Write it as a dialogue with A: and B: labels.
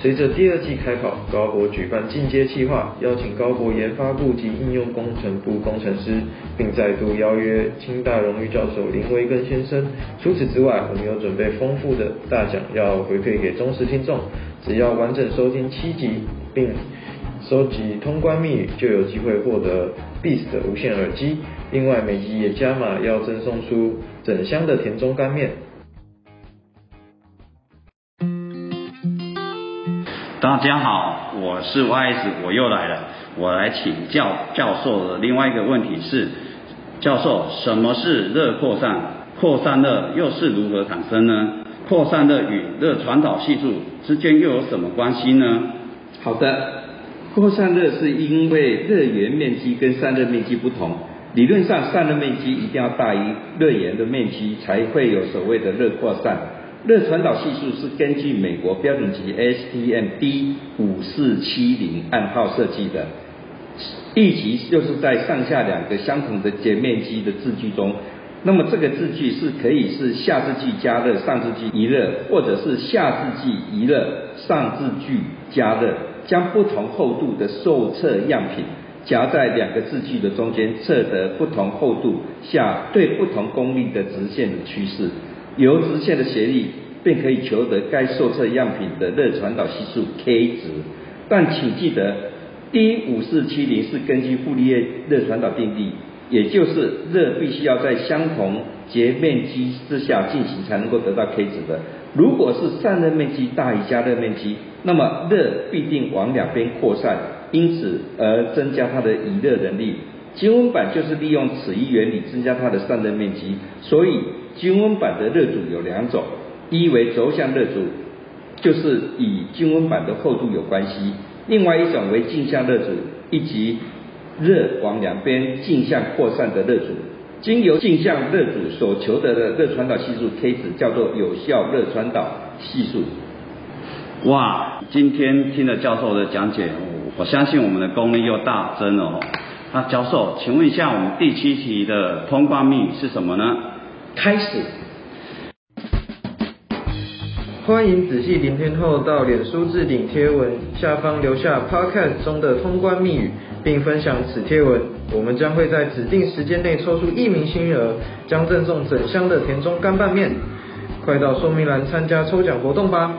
A: 随着第二季开跑，高博举办进阶计划，邀请高博研发部及应用工程部工程师，并再度邀约清大荣誉教授林维根先生。除此之外，我们有准备丰富的大奖要回馈给忠实听众，只要完整收听七集，并收集通关密语，就有机会获得 Beats 的无线耳机。另外，每集也加码要赠送出整箱的田中干面。
B: 大家好，我是 YS，我又来了。我来请教教授的另外一个问题是，教授，什么是热扩散？扩散热又是如何产生呢？扩散热与热传导系数之间又有什么关系呢？
C: 好的，扩散热是因为热源面积跟散热面积不同，理论上散热面积一定要大于热源的面积，才会有所谓的热扩散。热传导系数是根据美国标准级 STM D 五四七零暗号设计的一级就是在上下两个相同的截面积的字距中，那么这个字距是可以是下字距加热，上字距一热，或者是下字距一热，上字距加热，将不同厚度的受测样品夹在两个字距的中间，测得不同厚度下对不同功率的直线的趋势。由直线的斜率，便可以求得该受测样品的热传导系数 K 值。但请记得，D 五四七零是根据傅立叶热传导定律，也就是热必须要在相同截面积之下进行，才能够得到 K 值的。如果是散热面积大于加热面积，那么热必定往两边扩散，因此而增加它的以热能力。均温板就是利用此一原理增加它的散热面积，所以。均温板的热阻有两种，一为轴向热阻，就是与均温板的厚度有关系；另外一种为径向热阻，以及热往两边径向扩散的热阻。经由径向热阻所求得的热传导系数 K 值叫做有效热传导系数。
B: 哇，今天听了教授的讲解，我相信我们的功力又大增了。那教授，请问一下，我们第七题的通关密语是什么呢？
C: 开始，
A: 欢迎仔细聆听后到脸书置顶贴文下方留下 Podcast 中的通关密语，并分享此贴文，我们将会在指定时间内抽出一名幸运儿，将赠送整箱的田中干拌面。快到说明栏参加抽奖活动吧！